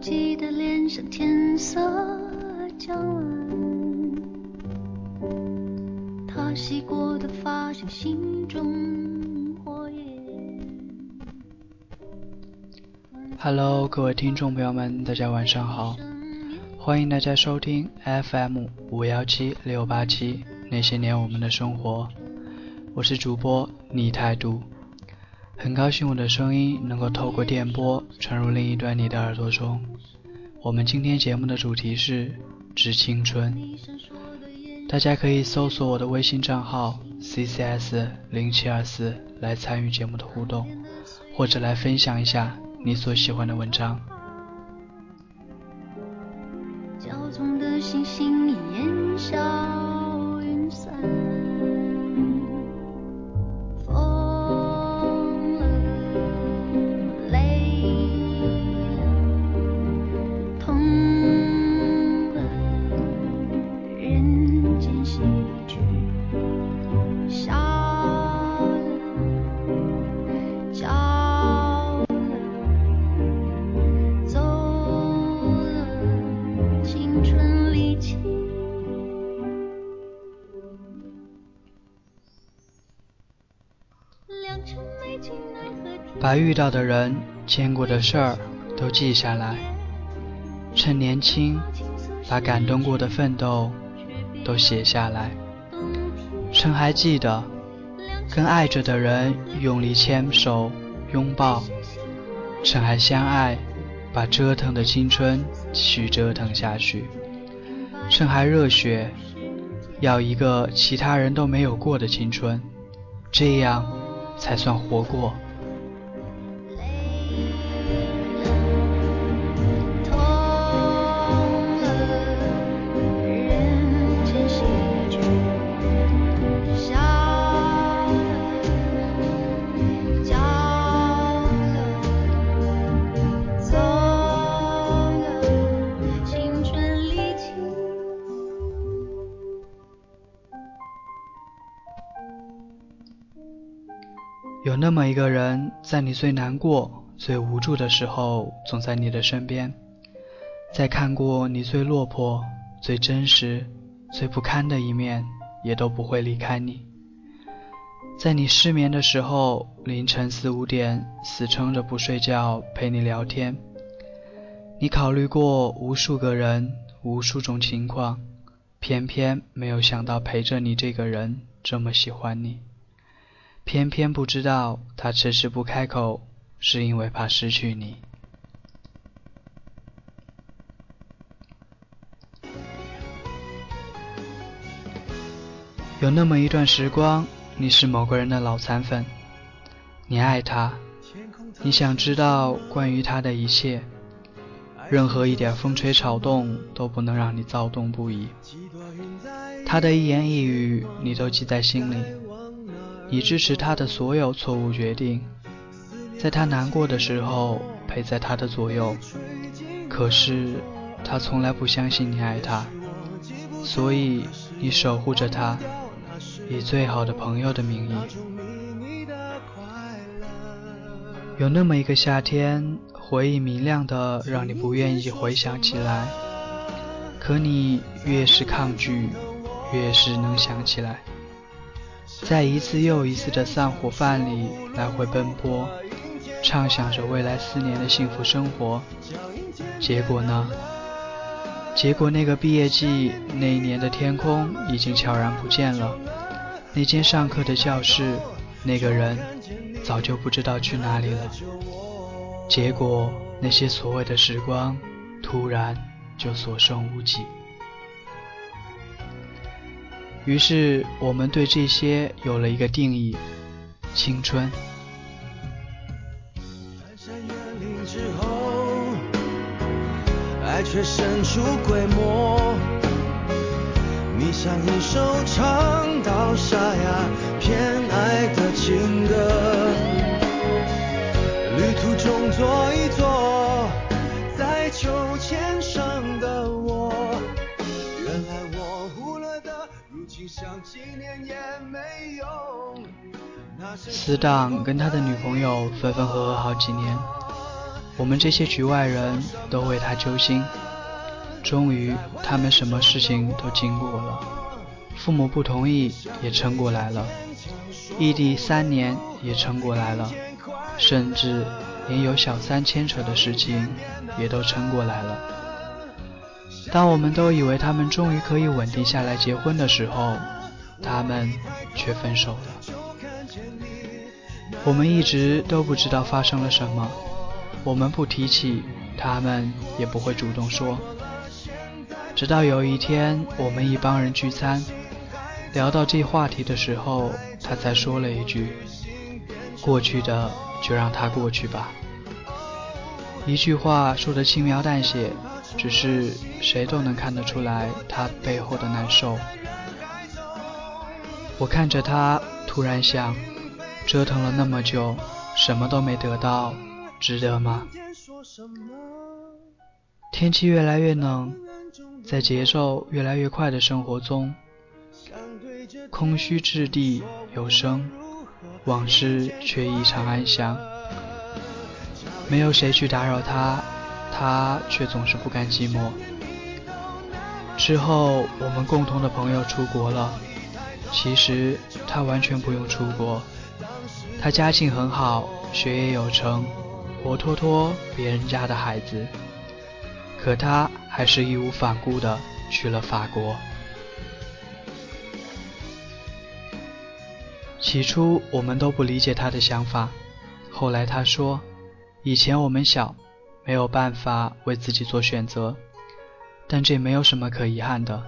记得脸上天色将晚，他洗过的发像心中火焰。Hello，各位听众朋友们，大家晚上好，欢迎大家收听 FM 五幺七六八七那些年我们的生活，我是主播你态度，很高兴我的声音能够透过电波传入另一端你的耳朵中。我们今天节目的主题是致青春，大家可以搜索我的微信账号 ccs 零七二四来参与节目的互动，或者来分享一下。你所喜欢的文章。骄纵的星星烟消把遇到的人、见过的事儿都记下来，趁年轻，把感动过的奋斗都写下来，趁还记得，跟爱着的人用力牵手拥抱，趁还相爱，把折腾的青春继续折腾下去，趁还热血，要一个其他人都没有过的青春，这样才算活过。有那么一个人，在你最难过、最无助的时候，总在你的身边；在看过你最落魄、最真实、最不堪的一面，也都不会离开你。在你失眠的时候，凌晨四五点死撑着不睡觉陪你聊天。你考虑过无数个人、无数种情况，偏偏没有想到陪着你这个人这么喜欢你。偏偏不知道，他迟迟不开口，是因为怕失去你。有那么一段时光，你是某个人的脑残粉，你爱他，你想知道关于他的一切，任何一点风吹草动都不能让你躁动不已。他的一言一语，你都记在心里。你支持他的所有错误决定，在他难过的时候陪在他的左右。可是他从来不相信你爱他，所以你守护着他，以最好的朋友的名义。有那么一个夏天，回忆明亮的让你不愿意回想起来，可你越是抗拒，越是能想起来。在一次又一次的散伙饭里来回奔波，畅想着未来四年的幸福生活。结果呢？结果那个毕业季那一年的天空已经悄然不见了，那间上课的教室，那个人早就不知道去哪里了。结果那些所谓的时光，突然就所剩无几。于是，我们对这些有了一个定义：青春。翻山越岭之后，爱却神出鬼没。你像一首唱到沙哑偏爱的情歌，旅途中坐一坐，死党跟他的女朋友分分合合好几年，我们这些局外人都为他揪心。终于，他们什么事情都经过了，父母不同意也撑过来了，异地三年也撑过来了，甚至连有小三牵扯的事情也都撑过来了。当我们都以为他们终于可以稳定下来结婚的时候，他们却分手了。我们一直都不知道发生了什么，我们不提起，他们也不会主动说。直到有一天，我们一帮人聚餐，聊到这话题的时候，他才说了一句：“过去的就让它过去吧。”一句话说得轻描淡写，只是谁都能看得出来他背后的难受。我看着他，突然想：折腾了那么久，什么都没得到，值得吗？天气越来越冷。在节奏越来越快的生活中，空虚之地有声，往事却异常安详。没有谁去打扰他，他却总是不甘寂寞。之后，我们共同的朋友出国了，其实他完全不用出国。他家境很好，学业有成，活脱脱别人家的孩子。可他还是义无反顾地去了法国。起初我们都不理解他的想法，后来他说：“以前我们小，没有办法为自己做选择，但这没有什么可遗憾的，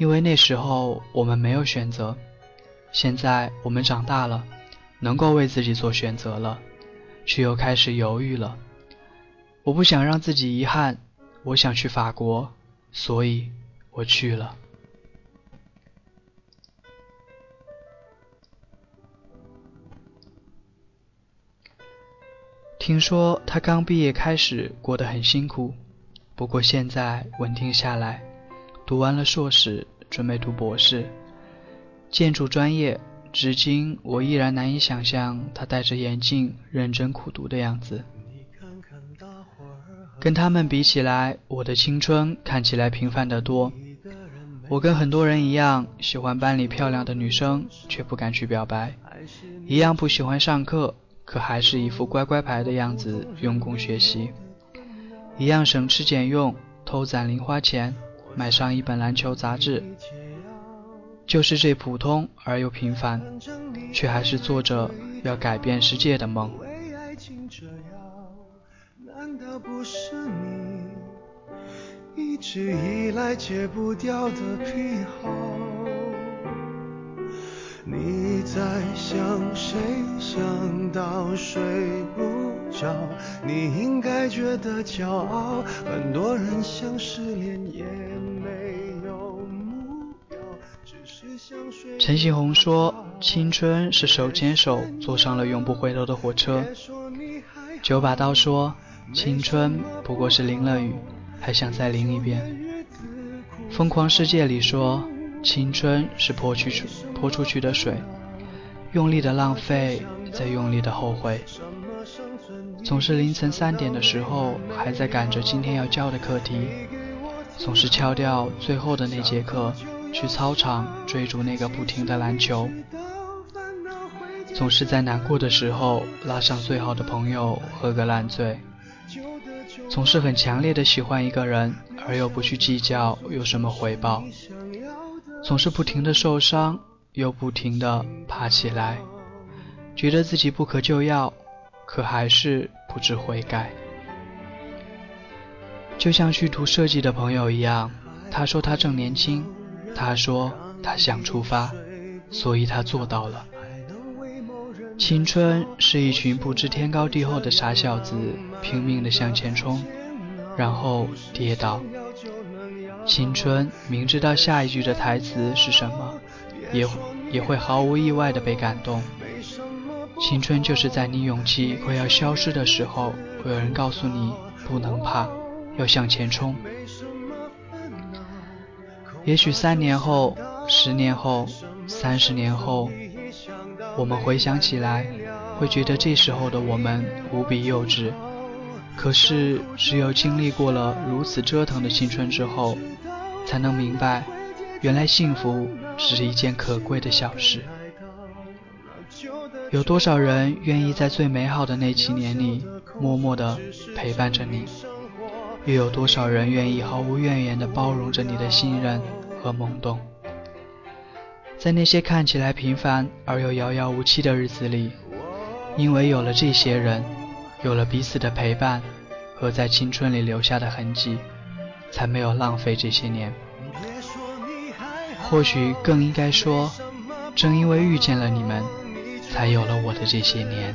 因为那时候我们没有选择。现在我们长大了，能够为自己做选择了，却又开始犹豫了。我不想让自己遗憾。”我想去法国，所以我去了。听说他刚毕业开始过得很辛苦，不过现在稳定下来，读完了硕士，准备读博士，建筑专业。至今我依然难以想象他戴着眼镜认真苦读的样子。跟他们比起来，我的青春看起来平凡得多。我跟很多人一样，喜欢班里漂亮的女生，却不敢去表白；一样不喜欢上课，可还是一副乖乖牌的样子，用功学习；一样省吃俭用，偷攒零花钱，买上一本篮球杂志。就是这普通而又平凡，却还是做着要改变世界的梦。不是你一直以来戒不掉的癖好。你在想谁？想到睡不着。你应该觉得骄傲。很多人想失恋也陈信宏说：“青春是手牵手坐上了永不回头的火车。”九把刀说。青春不过是淋了雨，还想再淋一遍。疯狂世界里说，青春是泼去泼出去的水，用力的浪费，再用力的后悔。总是凌晨三点的时候，还在赶着今天要交的课题，总是敲掉最后的那节课，去操场追逐那个不停的篮球。总是在难过的时候，拉上最好的朋友，喝个烂醉。总是很强烈的喜欢一个人，而又不去计较有什么回报。总是不停的受伤，又不停的爬起来，觉得自己不可救药，可还是不知悔改。就像去读设计的朋友一样，他说他正年轻，他说他想出发，所以他做到了。青春是一群不知天高地厚的傻小子，拼命地向前冲，然后跌倒。青春明知道下一句的台词是什么，也也会毫无意外地被感动。青春就是在你勇气快要消失的时候，会有人告诉你不能怕，要向前冲。也许三年后、十年后、三十年后。我们回想起来，会觉得这时候的我们无比幼稚，可是，只有经历过了如此折腾的青春之后，才能明白，原来幸福只是一件可贵的小事。有多少人愿意在最美好的那几年里默默地陪伴着你？又有多少人愿意毫无怨言地包容着你的信任和懵懂？在那些看起来平凡而又遥遥无期的日子里，因为有了这些人。有了彼此的陪伴和在青春里留下的痕迹，才没有浪费这些年。或许更应该说，正因为遇见了你们，才有了我的这些年。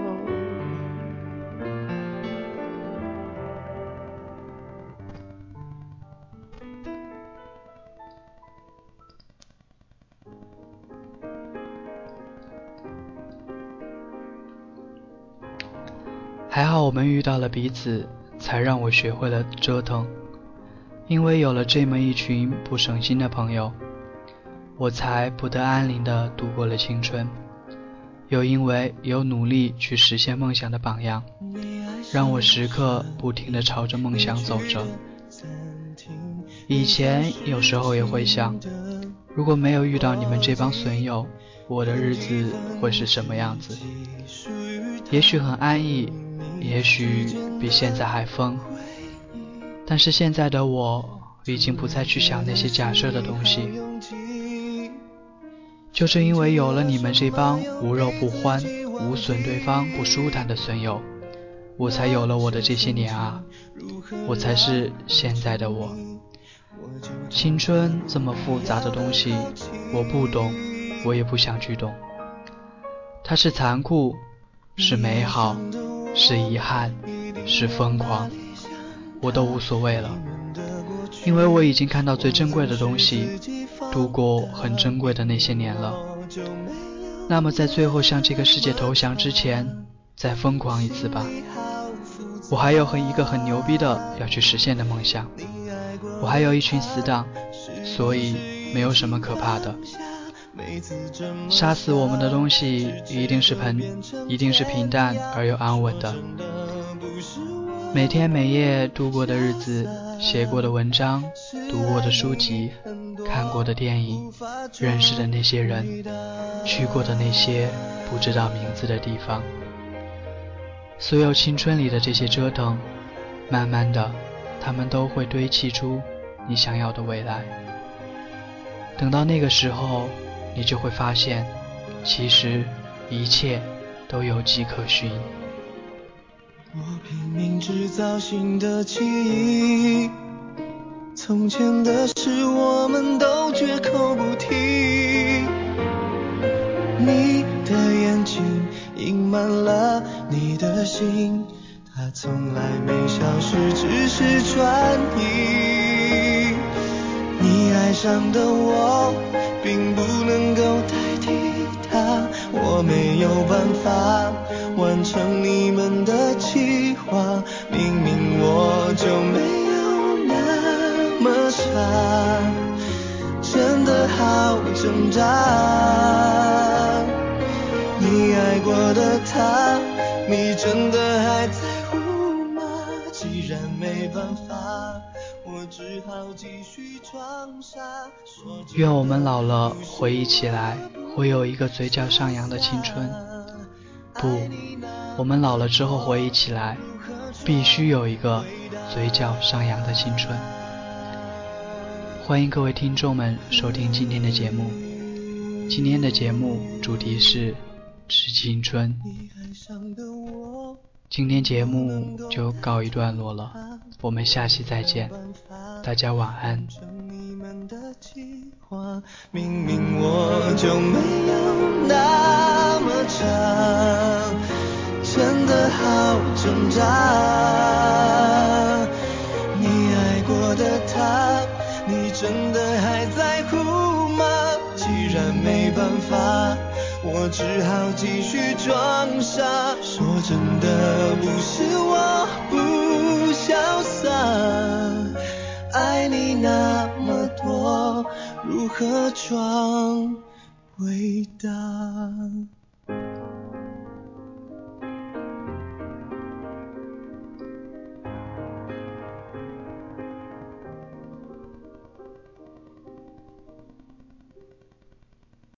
我们遇到了彼此，才让我学会了折腾。因为有了这么一群不省心的朋友，我才不得安宁地度过了青春。又因为有努力去实现梦想的榜样，让我时刻不停地朝着梦想走着。以前有时候也会想，如果没有遇到你们这帮损友，我的日子会是什么样子？也许很安逸，也许比现在还疯。但是现在的我已经不再去想那些假设的东西。就是因为有了你们这帮无肉不欢、无损对方不舒坦的损友，我才有了我的这些年啊！我才是现在的我。青春这么复杂的东西，我不懂，我也不想去懂。它是残酷，是美好，是遗憾，是疯狂，我都无所谓了，因为我已经看到最珍贵的东西。度过很珍贵的那些年了，那么在最后向这个世界投降之前，再疯狂一次吧。我还有很一个很牛逼的要去实现的梦想，我还有一群死党，所以没有什么可怕的。杀死我们的东西一定是平，一定是平淡而又安稳的。每天每夜度过的日子，写过的文章，读过的书籍。看过的电影，认识的那些人，去过的那些不知道名字的地方，所有青春里的这些折腾，慢慢的，他们都会堆砌出你想要的未来。等到那个时候，你就会发现，其实一切都有迹可循。我拼命制造新的记忆。从前的事，我们都绝口不提。你的眼睛隐瞒了你的心，它从来没消失，只是转移。爱上的我，并不能够代替他，我没有办法完成你们的计划。明明我就没有那么傻。真的好挣扎。你爱过的他，你真的还在乎吗？既然没办法，愿我们老了回忆起来，会有一个嘴角上扬的青春。不，我们老了之后回忆起来，必须有一个嘴角上扬的青春。欢迎各位听众们收听今天的节目。今天的节目主题是致青春。今天节目就告一段落了，我们下期再见，大家晚安。明明我就没有那么差，真的好挣扎。你爱过的他，你真的还在乎吗？既然没办法。我只好继续装傻，说真的不是我不潇洒，爱你那么多，如何装伟大？